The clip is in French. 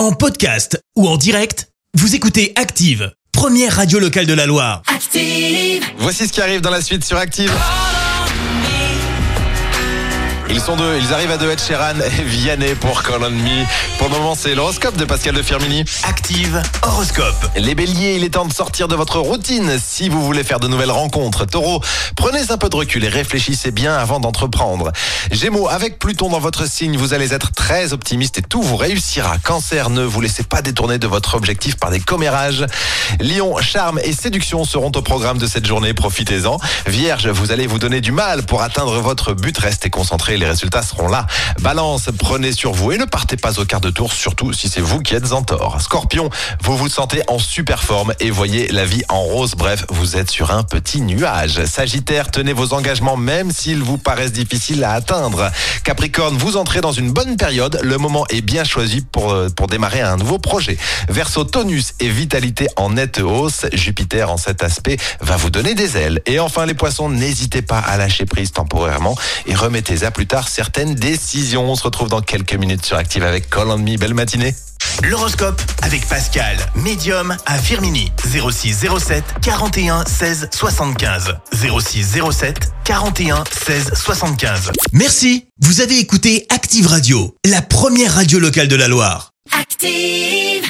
En podcast ou en direct, vous écoutez Active, première radio locale de la Loire. Active. Voici ce qui arrive dans la suite sur Active. Ils sont deux, ils arrivent à deux, Ed Sheeran et Vianney pour Call on Me. Pour le moment, c'est l'horoscope de Pascal de Firmini. Active horoscope. Les béliers, il est temps de sortir de votre routine si vous voulez faire de nouvelles rencontres. Taureau, prenez un peu de recul et réfléchissez bien avant d'entreprendre. Gémeaux, avec Pluton dans votre signe, vous allez être très optimiste et tout vous réussira. Cancer, ne vous laissez pas détourner de votre objectif par des commérages. Lion, charme et séduction seront au programme de cette journée, profitez-en. Vierge, vous allez vous donner du mal pour atteindre votre but, restez concentré, les résultats seront là. Balance, prenez sur vous et ne partez pas au quart de tour, surtout si c'est vous qui êtes en tort. Scorpion, vous vous sentez en super forme et voyez la vie en rose, bref, vous êtes sur un petit nuage. Sagittaire, tenez vos engagements même s'ils vous paraissent difficiles à atteindre. Capricorne, vous entrez dans une bonne période, le moment est bien choisi pour, euh, pour démarrer un nouveau projet. Verseau, tonus et vitalité en nette hausse, Jupiter en cet aspect va vous donner des ailes. Et enfin les poissons, n'hésitez pas à lâcher prise temporairement et remettez à plus tard certaines décisions. On se retrouve dans quelques minutes sur Active avec Call on Me. Belle matinée. L'horoscope avec Pascal, médium à Firmini. 06 07 41 16 75. 06 07 41 16 75. Merci. Vous avez écouté Active Radio, la première radio locale de la Loire. Active.